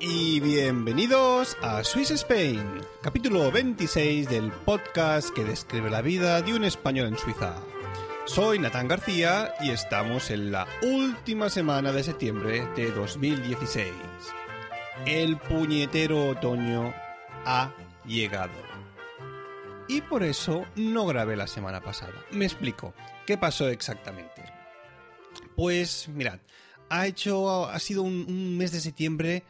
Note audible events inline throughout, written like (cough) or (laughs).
Y bienvenidos a Swiss Spain, capítulo 26 del podcast que describe la vida de un español en Suiza. Soy Natán García y estamos en la última semana de septiembre de 2016. El puñetero otoño ha llegado. Y por eso no grabé la semana pasada. Me explico. ¿Qué pasó exactamente? Pues mirad, ha hecho. ha sido un, mes de septiembre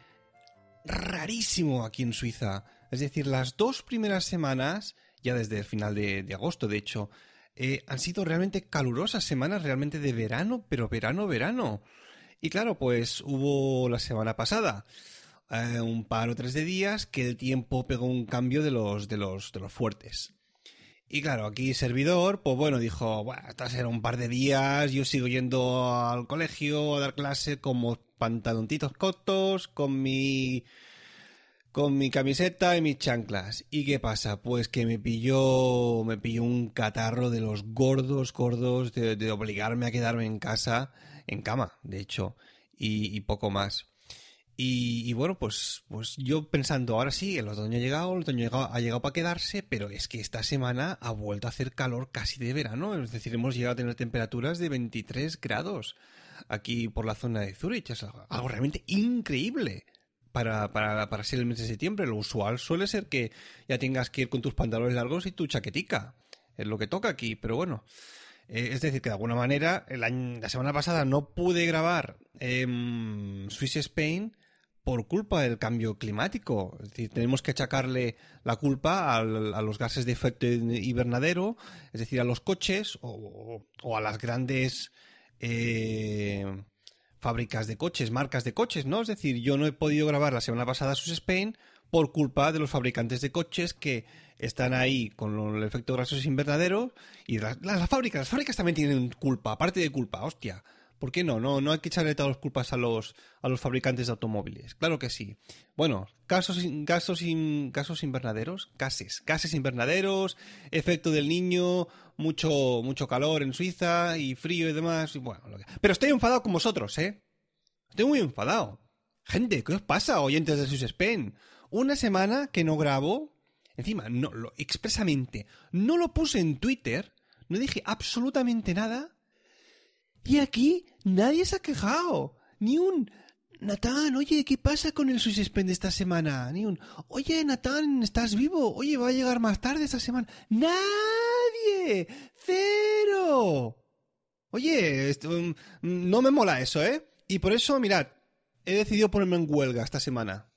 rarísimo aquí en Suiza. Es decir, las dos primeras semanas, ya desde el final de, de agosto, de hecho, eh, han sido realmente calurosas semanas, realmente de verano, pero verano, verano. Y claro, pues hubo la semana pasada eh, un par o tres de días que el tiempo pegó un cambio de los, de los, de los fuertes. Y claro, aquí servidor, pues bueno, dijo, bueno, estas eran un par de días, yo sigo yendo al colegio a dar clase como pantaloncitos cortos, con mi con mi camiseta y mis chanclas. ¿Y qué pasa? Pues que me pilló me pilló un catarro de los gordos, gordos, de, de obligarme a quedarme en casa, en cama, de hecho, y poco más. Y, y, bueno, pues, pues yo pensando, ahora sí, el otoño ha llegado, el otoño ha llegado, para quedarse, pero es que esta semana ha vuelto a hacer calor casi de verano, es decir, hemos llegado a tener temperaturas de 23 grados aquí por la zona de Zurich, es algo, algo realmente increíble. Para, para, para, ser el mes de septiembre, lo usual suele ser que ya tengas que ir con tus pantalones largos y tu chaquetica. Es lo que toca aquí, pero bueno. Eh, es decir, que de alguna manera, el año, la semana pasada no pude grabar eh, Swiss Spain por culpa del cambio climático. Es decir, tenemos que achacarle la culpa a los gases de efecto invernadero, es decir, a los coches o, a las grandes eh, fábricas de coches, marcas de coches, ¿no? Es decir, yo no he podido grabar la semana pasada sus Spain por culpa de los fabricantes de coches que están ahí con el efecto gases invernadero y las, las, fábricas, las fábricas también tienen culpa, aparte de culpa, hostia. ¿Por qué no? No, no hay que echarle todas las culpas a los, a los fabricantes de automóviles. Claro que sí. Bueno, gasos, gasos, gasos invernaderos, gases, gases invernaderos, efecto del niño, mucho, mucho calor en Suiza y frío y demás. Y bueno, que... Pero estoy enfadado con vosotros, ¿eh? Estoy muy enfadado. Gente, ¿qué os pasa, oyentes de Spain? Una semana que no grabo, encima, no, lo, expresamente, no lo puse en Twitter, no dije absolutamente nada y aquí nadie se ha quejado. Ni un... Natán, oye, ¿qué pasa con el Swiss Spend esta semana? Ni un... Oye, Natán, ¿estás vivo? Oye, va a llegar más tarde esta semana. ¡Nadie! ¡Cero! Oye, esto, no me mola eso, ¿eh? Y por eso, mirad, he decidido ponerme en huelga esta semana.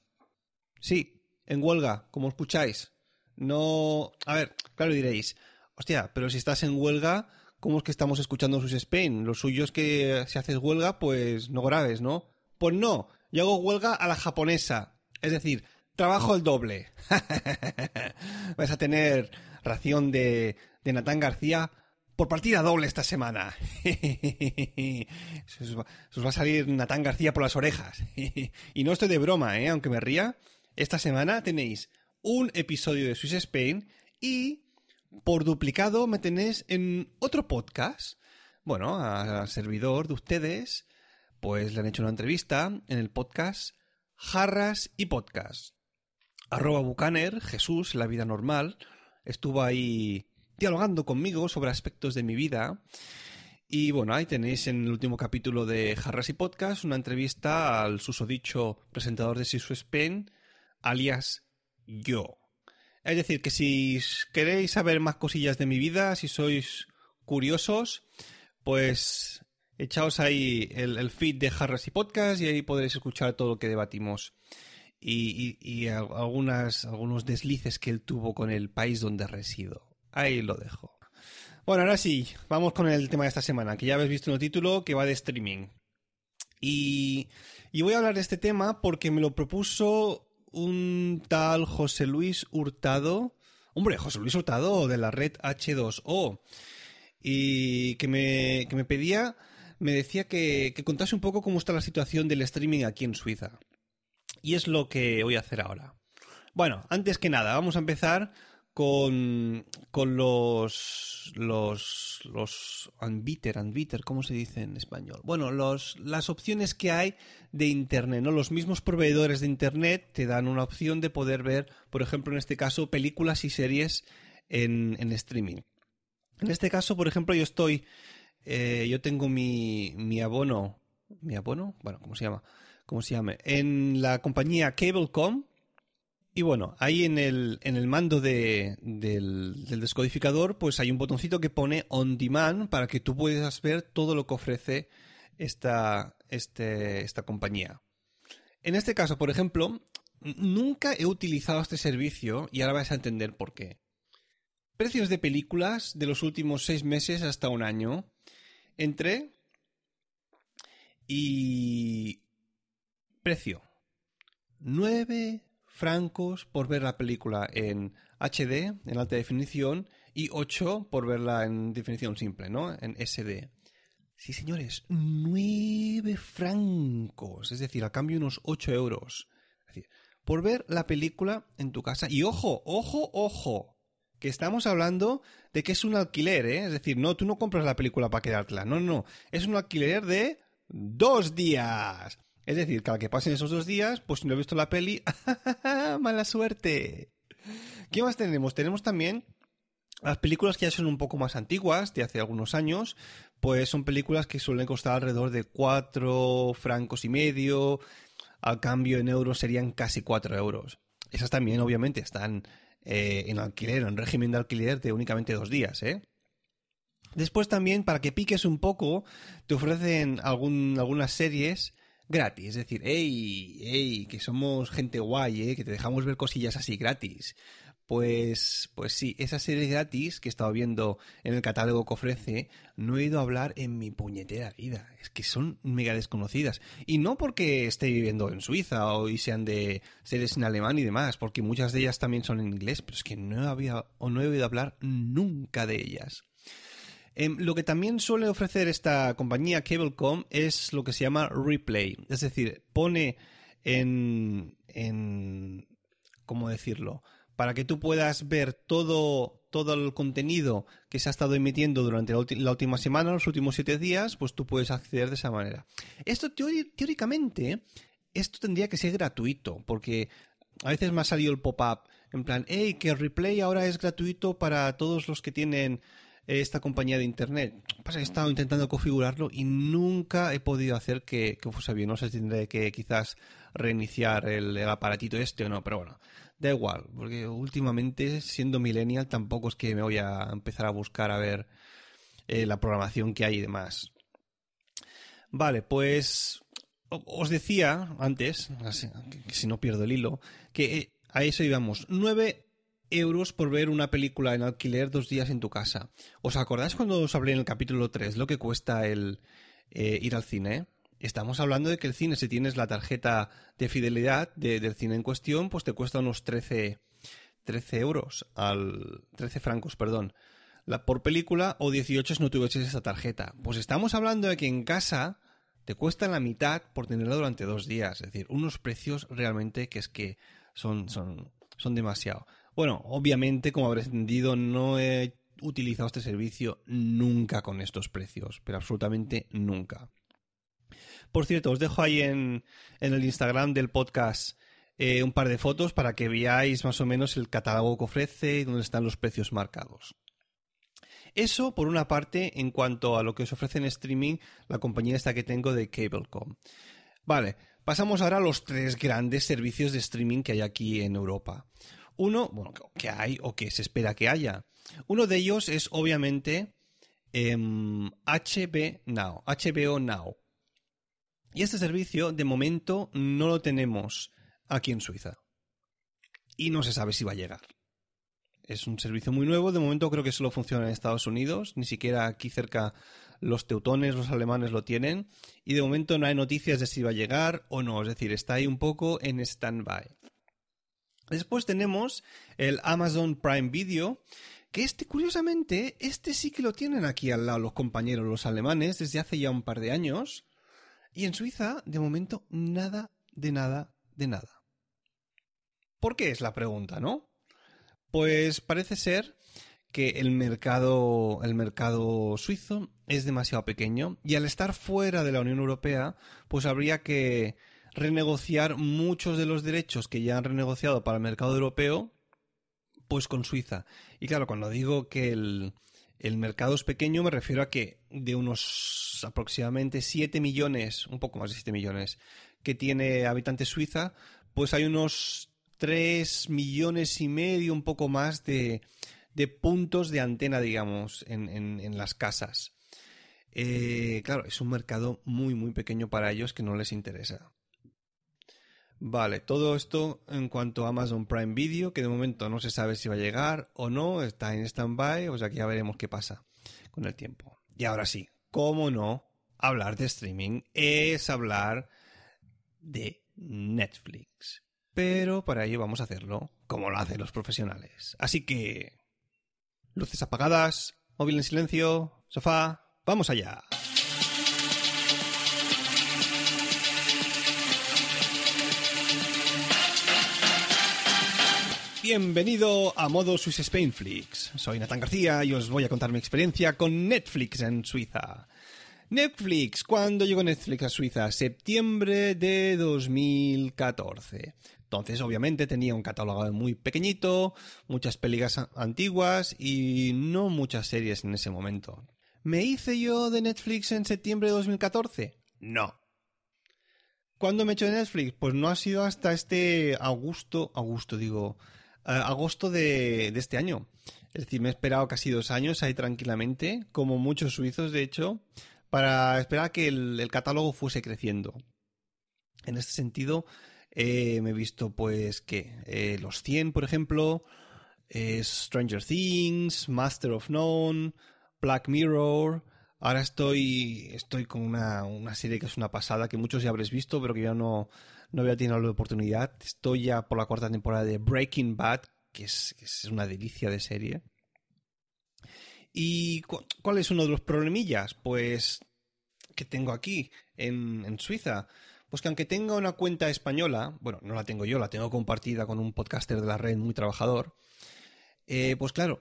Sí, en huelga, como escucháis. No... A ver, claro diréis, hostia, pero si estás en huelga ¿cómo es que estamos escuchando sus Spain? Lo suyo es que si haces huelga, pues no grabes, ¿no? Pues no, yo hago huelga a la japonesa. Es decir, trabajo el doble. (laughs) Vais a tener ración de, de Natán García por partida doble esta semana. (laughs) se, os va, se os va a salir Natán García por las orejas. (laughs) y no estoy de broma, ¿eh? aunque me ría. Esta semana tenéis un episodio de Swiss Spain y por duplicado me tenéis en otro podcast. Bueno, al servidor de ustedes, pues le han hecho una entrevista en el podcast Jarras y Podcast. Arroba Bucaner, Jesús, la vida normal, estuvo ahí dialogando conmigo sobre aspectos de mi vida. Y bueno, ahí tenéis en el último capítulo de Jarras y Podcast una entrevista al susodicho presentador de Sisu Spain, alias yo. Es decir, que si queréis saber más cosillas de mi vida, si sois curiosos, pues Echaos ahí el, feed de Harras y Podcast y ahí podréis escuchar todo lo que debatimos y, algunos deslices que él tuvo con el país donde resido. Ahí lo dejo. Bueno, ahora sí, vamos con el tema de esta semana, que ya habéis visto en el título, que va de streaming. Y, y voy a hablar de este tema porque me lo propuso un tal José Luis Hurtado. Hombre, José Luis Hurtado de la red H2O. Y que me, que me pedía, me decía que, que contase un poco cómo está la situación del streaming aquí en Suiza. Y es lo que voy a hacer ahora. Bueno, antes que nada, vamos a empezar con, con los, los, los unbitter, unbitter, ¿cómo se dice en español? Bueno, los, las opciones que hay de Internet, ¿no? Los mismos proveedores de Internet te dan una opción de poder ver, por ejemplo, en este caso, películas y series en, en streaming. En este caso, por ejemplo, yo estoy, eh, yo tengo mi, mi abono, mi abono, bueno, ¿cómo se llama? ¿Cómo se llama? En la compañía Cablecom, y bueno, ahí en el, en el mando del, descodificador, pues hay un botoncito que pone On Demand para que tú puedas ver todo lo que ofrece esta, este, esta compañía. En este caso, por ejemplo, nunca he utilizado este servicio y ahora vais a entender por qué. Precios de películas de los últimos seis meses hasta un año. Entré y... Precio. 9 francos por ver la película en HD, en alta definición, y 8 por verla en definición simple, ¿no? En SD. Sí, señores, 9 francos, es decir, a cambio unos 8 euros. Es decir, por ver la película en tu casa. Y ojo, ojo, ojo, que estamos hablando de que es un alquiler, ¿eh? Es decir, no, tú no compras la película para quedártela, no, no, es un alquiler de dos días. Es decir, cada que pasen esos dos días, pues si no he visto la peli, (laughs) mala suerte. ¿Qué más tenemos? Tenemos también las películas que ya son un poco más antiguas, de hace algunos años, pues son películas que suelen costar alrededor de 4 francos y medio, al cambio en euros serían casi 4 euros. Esas también, obviamente, están eh, en alquiler, en régimen de alquiler de únicamente dos días, ¿eh? Después también, para que piques un poco, te ofrecen algunas series gratis. Es decir, hey, hey, que somos gente guay, ¿eh? que te dejamos ver cosillas así gratis. Pues, pues sí, esa serie gratis que he estado viendo en el catálogo que ofrece, no he ido a hablar en mi puñetera vida. Es que son mega desconocidas. Y no porque esté viviendo en Suiza o y sean de series en alemán y demás, porque muchas de ellas también son en inglés, pero es que no había o no he oído hablar nunca de ellas. Em, lo que también suele ofrecer esta compañía Cablecom es lo que se llama replay, es decir, pone en, en ¿cómo decirlo? Para que tú puedas ver todo, todo el contenido que se ha estado emitiendo durante la, última semana, los últimos siete días, pues tú puedes acceder de esa manera. Esto teóricamente, esto tendría que ser gratuito, porque a veces me ha salido el pop-up en plan, hey, que el replay ahora es gratuito para todos los que tienen esta compañía de internet. Pasa que he estado intentando configurarlo y nunca he podido hacer que, fuese bien. No sé si tendré que quizás reiniciar el, aparatito este o no, pero bueno, da igual, porque últimamente, siendo millennial, tampoco es que me voy a empezar a buscar a ver eh, la programación que hay y demás. Vale, pues os decía antes, si no pierdo el hilo, que eh, a eso íbamos. Nueve euros por ver una película en alquiler dos días en tu casa. ¿Os acordáis cuando os hablé en el capítulo 3 lo que cuesta el eh, ir al cine? Estamos hablando de que el cine, si tienes la tarjeta de fidelidad del cine en cuestión, pues te cuesta unos 13, 13 euros, al 13 francos, perdón, la, por película o 18 si no tuvieses esa tarjeta. Pues estamos hablando de que en casa te cuesta la mitad por tenerla durante dos días. Es decir, unos precios realmente que es que son, son, son demasiado. Bueno, obviamente, como habréis entendido, no he utilizado este servicio nunca con estos precios, pero absolutamente nunca. Por cierto, os dejo ahí en, el Instagram del podcast eh, un par de fotos para que veáis más o menos el catálogo que ofrece y dónde están los precios marcados. Eso, por una parte, en cuanto a lo que os ofrece en streaming la compañía esta que tengo de Cablecom. Vale, pasamos ahora a los tres grandes servicios de streaming que hay aquí en Europa. Uno, bueno, que hay o que se espera que haya. Uno de ellos es obviamente HB Now, HBO Now. Y este servicio, de momento, no lo tenemos aquí en Suiza. Y no se sabe si va a llegar. Es un servicio muy nuevo, de momento creo que solo funciona en Estados Unidos, ni siquiera aquí cerca los teutones, los alemanes lo tienen, y de momento no hay noticias de si va a llegar o no, es decir, está ahí un poco en stand-by. Después tenemos el Amazon Prime Video, que este, curiosamente, este sí que lo tienen aquí al lado los compañeros, los alemanes, desde hace ya un par de años, y en Suiza, de momento, nada, de nada, de nada. ¿Por qué es la pregunta, no? Pues parece ser que el mercado, el mercado suizo es demasiado pequeño y al estar fuera de la Unión Europea, pues habría que renegociar muchos de los derechos que ya han renegociado para el mercado europeo, pues con Suiza. Y claro, cuando digo que el, el mercado es pequeño, me refiero a que de unos aproximadamente 7 millones, un poco más de 7 millones, que tiene habitantes Suiza, pues hay unos 3 millones y medio, un poco más de, de puntos de antena, digamos, en, en, las casas. Eh, claro, es un mercado muy, muy pequeño para ellos que no les interesa. Vale, todo esto en cuanto a Amazon Prime Video, que de momento no se sabe si va a llegar o no, está en stand-by, o sea que ya veremos qué pasa con el tiempo. Y ahora sí, cómo no, hablar de streaming es hablar de Netflix. Pero para ello vamos a hacerlo como lo hacen los profesionales. Así que... Luces apagadas, móvil en silencio, sofá, vamos allá. Bienvenido a modo Swiss Spain Flix. Soy Nathan García y os voy a contar mi experiencia con Netflix en Suiza. Netflix, ¿cuándo llegó Netflix a Suiza? Septiembre de 2014. Entonces, obviamente, tenía un catálogo muy pequeñito, muchas películas antiguas y no muchas series en ese momento. ¿Me hice yo de Netflix en septiembre de 2014? No. ¿Cuándo me he hecho de Netflix? Pues no ha sido hasta este agosto, agosto digo, agosto de, este año. Es decir, me he esperado casi dos años ahí tranquilamente, como muchos suizos, de hecho, para esperar que el catálogo fuese creciendo. En este sentido, eh, me he visto, pues, que eh, Los 100, por ejemplo, eh, Stranger Things, Master of None, Black Mirror. Ahora estoy, estoy con una, una, serie que es una pasada, que muchos ya habréis visto, pero que yo no, no había tenido la oportunidad. Estoy ya por la cuarta temporada de Breaking Bad, que es, una delicia de serie. ¿Y cuál es uno de los problemillas? Pues que tengo aquí, en, Suiza pues que aunque tenga una cuenta española, bueno, no la tengo yo, la tengo compartida con un podcaster de la red muy trabajador, eh, pues claro,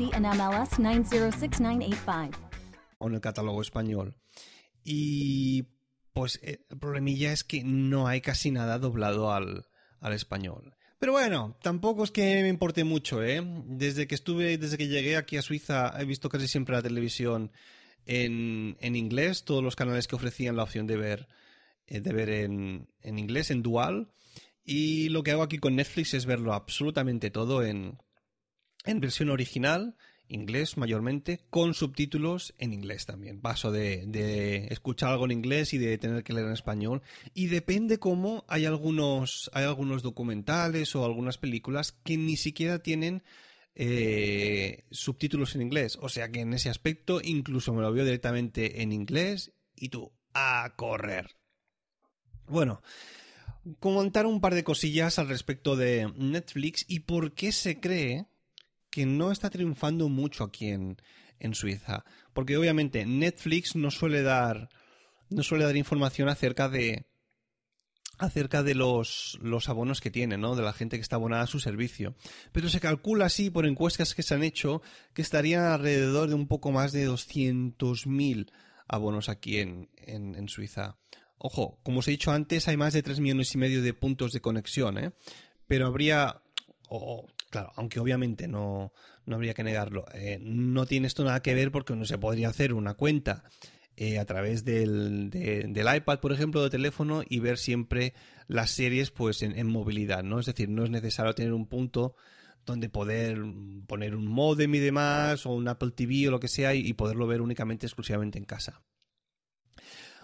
en MLS 906985. En el catálogo español. Y pues eh, el problemilla es que no hay casi nada doblado al, al español. Pero bueno, tampoco es que me importe mucho, ¿eh? Desde que estuve, desde que llegué aquí a Suiza, he visto casi siempre la televisión en, en inglés, todos los canales que ofrecían la opción de ver, eh, de ver en, en inglés, en dual. Y lo que hago aquí con Netflix es verlo absolutamente todo en, en versión original, inglés mayormente, con subtítulos en inglés también. Paso de, escuchar algo en inglés y de tener que leer en español. Y depende cómo hay algunos, hay algunos documentales o algunas películas que ni siquiera tienen eh, subtítulos en inglés. O sea que en ese aspecto incluso me lo veo directamente en inglés y tú, a correr. Bueno, comentar un par de cosillas al respecto de Netflix y por qué se cree que no está triunfando mucho aquí en, en Suiza. Porque obviamente Netflix no suele dar. no suele dar información acerca de acerca de los, los abonos que tiene, ¿no? De la gente que está abonada a su servicio. Pero se calcula así por encuestas que se han hecho que estarían alrededor de un poco más de 200.000 abonos aquí en, en, Suiza. Ojo, como os he dicho antes, hay más de 3 millones y medio de puntos de conexión, ¿eh? Pero habría, claro, aunque obviamente no, no habría que negarlo, eh, no tiene esto nada que ver porque no se podría hacer una cuenta eh, a través del, del, iPad, por ejemplo, de teléfono y ver siempre las series pues en, movilidad, ¿no? Es decir, no es necesario tener un punto donde poder poner un modem y demás, o un Apple TV o lo que sea, y, poderlo ver únicamente, exclusivamente en casa.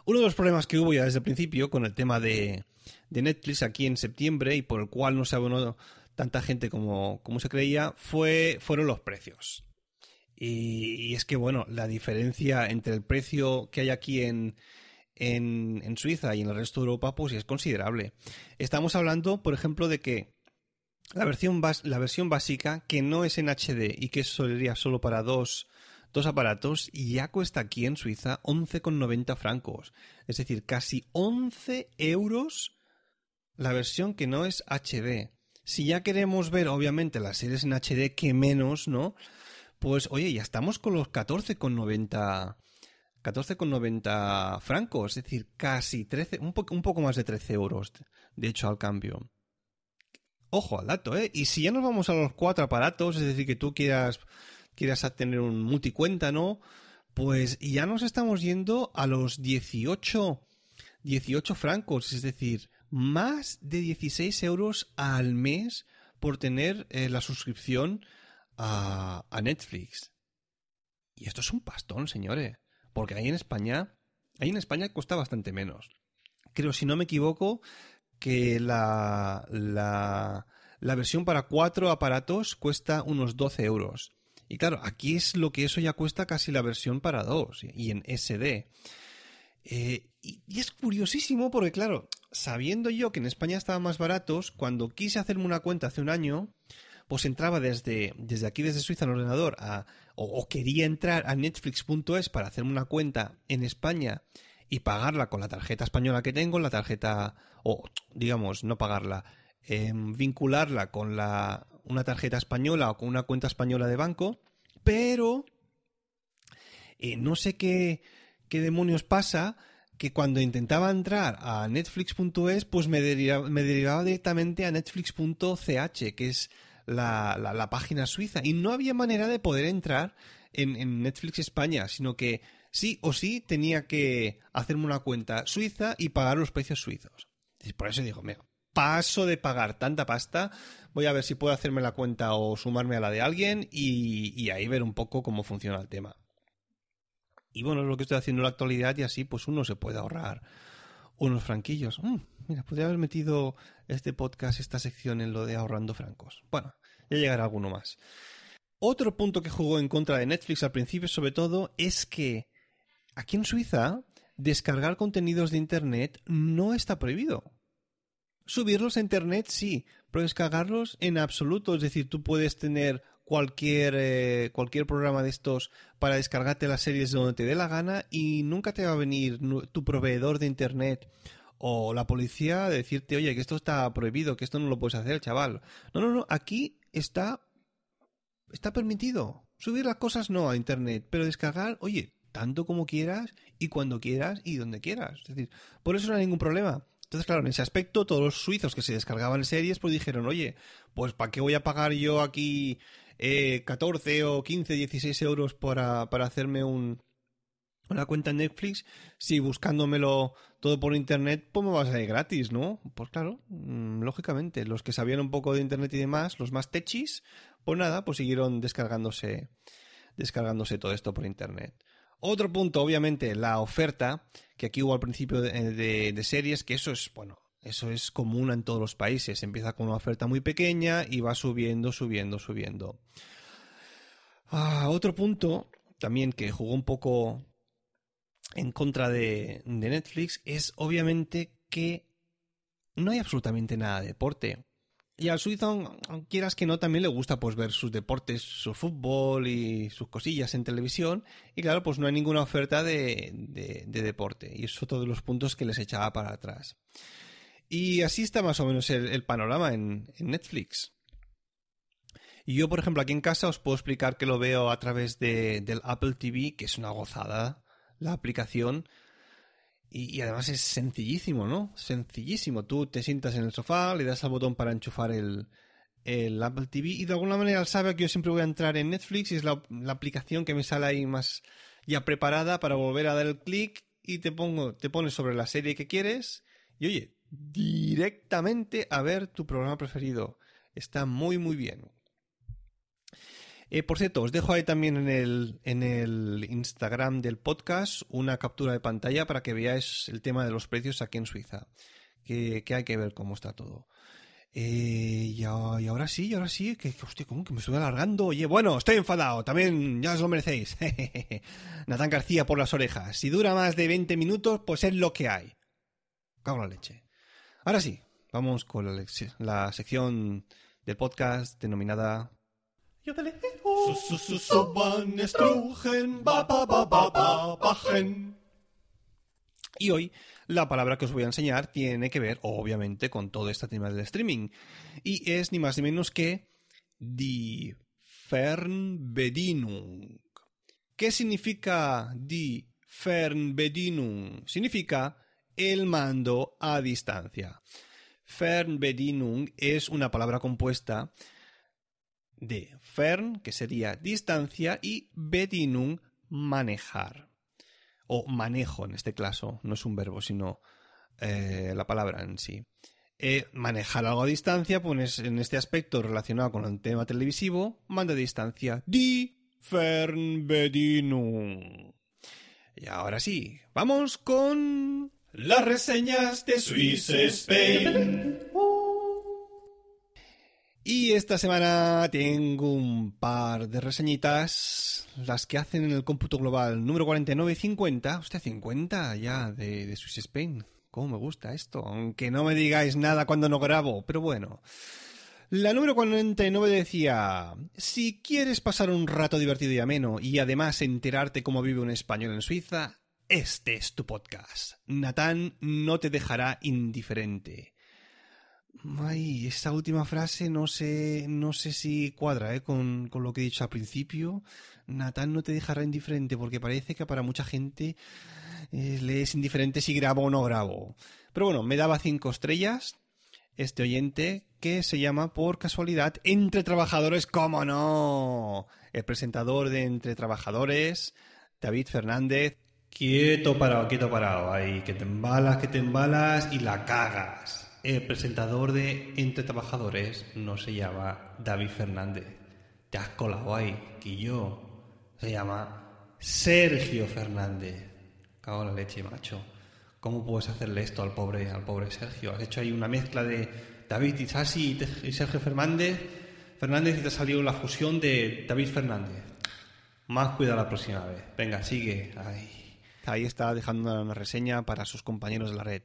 Uno de los problemas que hubo ya desde el principio con el tema de, de Netflix aquí en septiembre y por el cual no se abonó tanta gente como, como se creía, fue, fueron los precios. Y, es que, bueno, la diferencia entre el precio que hay aquí en, en, Suiza y en el resto de Europa, pues es considerable. Estamos hablando, por ejemplo, de que la versión, la versión básica, que no es en HD y que sería solo para dos, dos aparatos, ya cuesta aquí en Suiza 11,90 francos. Es decir, casi 11 euros la versión que no es HD. Si ya queremos ver, obviamente, las series en HD, que menos, ¿no? Pues oye, ya estamos con los 14,90 14,90 francos, es decir, casi 13, un, un poco más de 13 euros, de hecho, al cambio. Ojo al dato, ¿eh? Y si ya nos vamos a los cuatro aparatos, es decir, que tú quieras, quieras tener un multicuenta, ¿no? Pues ya nos estamos yendo a los 18, 18 francos, es decir, más de 16 euros al mes por tener eh, la suscripción a, Netflix. Y esto es un pastón, señores. Porque ahí en España, ahí en España cuesta bastante menos. Creo, si no me equivoco, que la, la, la versión para cuatro aparatos cuesta unos 12 euros. Y claro, aquí es lo que eso ya cuesta casi la versión para dos y en SD. Eh, y, es curiosísimo porque, claro, sabiendo yo que en España estaban más baratos, cuando quise hacerme una cuenta hace un año, pues entraba desde, desde aquí, desde Suiza, en ordenador, a, o, quería entrar a netflix.es para hacerme una cuenta en España y pagarla con la tarjeta española que tengo, la tarjeta, o digamos, no pagarla, em, vincularla con la, una tarjeta española o con una cuenta española de banco, pero eh, no sé qué, qué demonios pasa que cuando intentaba entrar a netflix.es, pues me derivaba directamente a netflix.ch, que es la, página suiza y no había manera de poder entrar en, Netflix España, sino que sí o sí tenía que hacerme una cuenta suiza y pagar los precios suizos. Y por eso digo, mira, paso de pagar tanta pasta, voy a ver si puedo hacerme la cuenta o sumarme a la de alguien y ahí ver un poco cómo funciona el tema. Y bueno, es lo que estoy haciendo en la actualidad y así pues uno se puede ahorrar unos franquillos. Mm, mira, podría haber metido este podcast, esta sección en lo de ahorrando francos. Bueno, ya llegará alguno más. Otro punto que jugó en contra de Netflix al principio, sobre todo, es que aquí en Suiza descargar contenidos de Internet no está prohibido. Subirlos a Internet sí, pero descargarlos en absoluto. Es decir, tú puedes tener cualquier, eh, cualquier programa de estos para descargarte las series donde te dé la gana y nunca te va a venir tu proveedor de internet o la policía a decirte, oye, que esto está prohibido, que esto no lo puedes hacer, chaval. No, no, no, aquí está, está permitido. Subir las cosas no a internet, pero descargar, oye, tanto como quieras y cuando quieras y donde quieras. Es decir, por eso no hay ningún problema. Entonces, claro, en ese aspecto, todos los suizos que se descargaban series, pues dijeron, oye, pues ¿para qué voy a pagar yo aquí eh, 14 o 15, 16 euros para, para hacerme un, una cuenta en Netflix si buscándomelo todo por internet, pues me va a salir gratis, ¿no? Pues claro, mm, lógicamente, los que sabían un poco de internet y demás, los más techis, pues nada, pues siguieron descargándose, descargándose todo esto por internet. Otro punto, obviamente, la oferta, que aquí hubo al principio de, de series, que eso es, bueno, eso es común en todos los países. Empieza con una oferta muy pequeña y va subiendo, subiendo, subiendo. Ah, otro punto también que jugó un poco en contra de, Netflix es obviamente que no hay absolutamente nada de deporte. Y al suizo, quieras que no, también le gusta pues ver sus deportes, su fútbol y sus cosillas en televisión. Y claro, pues no hay ninguna oferta de, de, de deporte. Y es otro de los puntos que les echaba para atrás. Y así está más o menos el, panorama en, Netflix. Y yo, por ejemplo, aquí en casa os puedo explicar que lo veo a través de, del Apple TV, que es una gozada la aplicación. Y, además es sencillísimo, ¿no? Sencillísimo. Tú te sientas en el sofá, le das al botón para enchufar el, Apple TV y de alguna manera sabe que yo siempre voy a entrar en Netflix y es la, la aplicación que me sale ahí más ya preparada para volver a dar el clic y te pongo, te pones sobre la serie que quieres y oye, directamente a ver tu programa preferido. Está muy muy bien. Eh, por cierto, os dejo ahí también en el, en el Instagram del podcast una captura de pantalla para que veáis el tema de los precios aquí en Suiza. Que, que hay que ver cómo está todo. Eh, y, ahora sí, y ahora sí, que, hostia, ¿cómo que me estoy alargando? Oye, bueno, estoy enfadado, también ya os lo merecéis. (laughs) Natán García por las orejas. Si dura más de 20 minutos, pues es lo que hay. Cago la leche. Ahora sí, vamos con la, la sección del podcast denominada... Y hoy la palabra que os voy a enseñar tiene que ver, obviamente, con todo este tema del streaming. Y es ni más ni menos que Die Fernbedienung. ¿Qué significa Die Fernbedienung? Significa el mando a distancia. Fernbedienung es una palabra compuesta de Fern, que sería distancia, y Bedienung, manejar o manejo en este caso, no es un verbo, sino eh, la palabra en sí. Eh, manejar algo a distancia, pues en este aspecto relacionado con el tema televisivo, manda a distancia. Die Fernbedienung. Y ahora sí, vamos con las reseñas de Swiss Spain. Y esta semana tengo un par de reseñitas, las que hacen en el cómputo global número 49 y 50. Hostia, 50 ya de, de Swiss Spain. ¿Cómo me gusta esto? Aunque no me digáis nada cuando no grabo, pero bueno. La número 49 decía, si quieres pasar un rato divertido y ameno y además enterarte cómo vive un español en Suiza, este es tu podcast. Natán no te dejará indiferente. Ay, esta última frase no sé, no sé si cuadra ¿eh? con, con, lo que he dicho al principio. Natán no te dejará indiferente porque parece que para mucha gente eh, le es indiferente si grabo o no grabo. Pero bueno, me daba cinco estrellas este oyente que se llama por casualidad Entre Trabajadores, ¿cómo no? El presentador de Entre Trabajadores, David Fernández. Quieto parado, quieto parado. Ahí, que te embalas, que te embalas y la cagas el presentador de Entre Trabajadores no se llama David Fernández. Te has colado ahí, que yo. Se llama Sergio Fernández. Cago en la leche, macho. ¿Cómo puedes hacerle esto al pobre, al pobre Sergio? Has hecho ahí una mezcla de David Isasi y Sergio Fernández. Fernández y te ha salido la fusión de David Fernández. Más cuidado la próxima vez. Venga, sigue. Ahí. Ahí está dejando una reseña para sus compañeros de la red.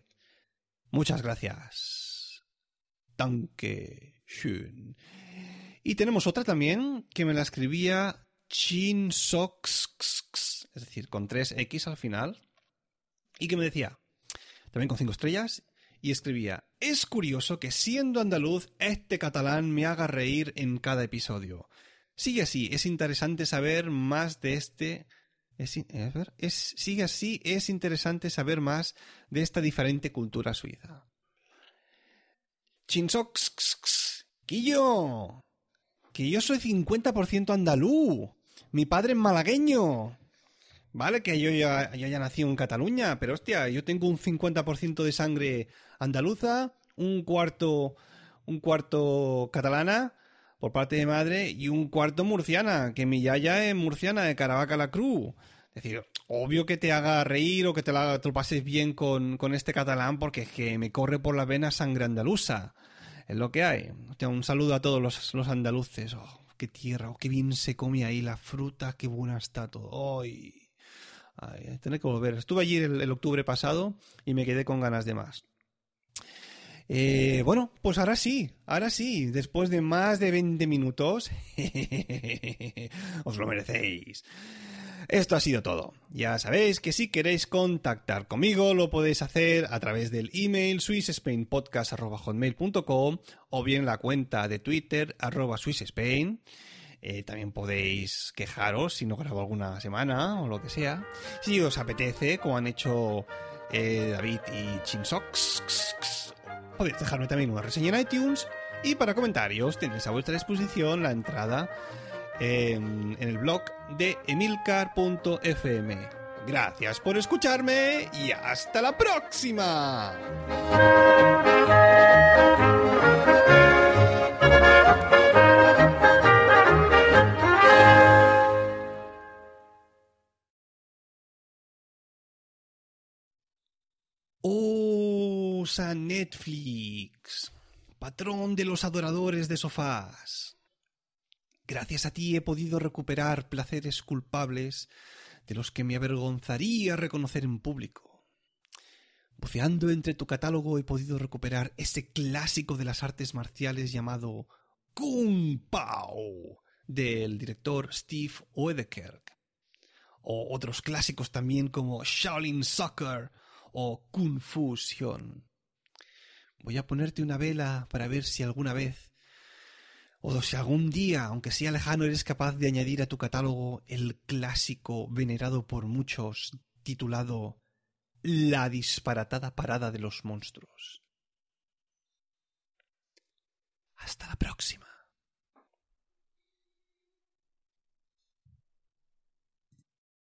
Muchas gracias. Danke schön. Y tenemos otra también que me la escribía Chin Sox, es decir, con tres X al final, y que me decía, también con cinco estrellas, y escribía, es curioso que siendo andaluz, este catalán me haga reír en cada episodio. Sigue así, es interesante saber más de este es, sigue así, es interesante saber más de esta diferente cultura suiza. Chinsox, Quillo, que yo soy 50% andalú. Mi padre es malagueño. Vale, que yo ya, ya haya nacido en Cataluña, pero hostia, yo tengo un 50% de sangre andaluza, un cuarto, un cuarto catalana por parte de madre y un cuarto murciana, que mi yaya es murciana de Caravaca la Cruz. Es decir, obvio que te haga reír o que te, lo pases bien con, este catalán porque es que me corre por la vena sangre andaluza. Es lo que hay. un saludo a todos los, andaluces. Oh, qué tierra, oh, qué bien se come ahí la fruta, qué buena está todo. Ay, tener que volver. Estuve allí el octubre pasado y me quedé con ganas de más. Eh, bueno, pues ahora sí, ahora sí, después de más de 20 minutos, (laughs) os lo merecéis. Esto ha sido todo. Ya sabéis que si queréis contactar conmigo lo podéis hacer a través del email swissspainpodcast.com o bien la cuenta de Twitter arroba swissspain. Eh, también podéis quejaros si no grabo alguna semana o lo que sea. Si os apetece, como han hecho eh, David y Chinsox, podéis dejarme también una reseña en iTunes. Y para comentarios tenéis a vuestra disposición la entrada en, el blog de emilcar.fm. Gracias por escucharme y hasta la próxima. San Netflix, patrón de los adoradores de sofás. Gracias a ti he podido recuperar placeres culpables de los que me avergonzaría reconocer en público. Buceando entre tu catálogo he podido recuperar ese clásico de las artes marciales llamado Kung Pao del director Steve Oedekerk. O otros clásicos también como Shaolin Soccer o Kung Fusion. Voy a ponerte una vela para ver si alguna vez o si algún día, aunque sea lejano, eres capaz de añadir a tu catálogo el clásico venerado por muchos titulado La disparatada parada de los monstruos. Hasta la próxima.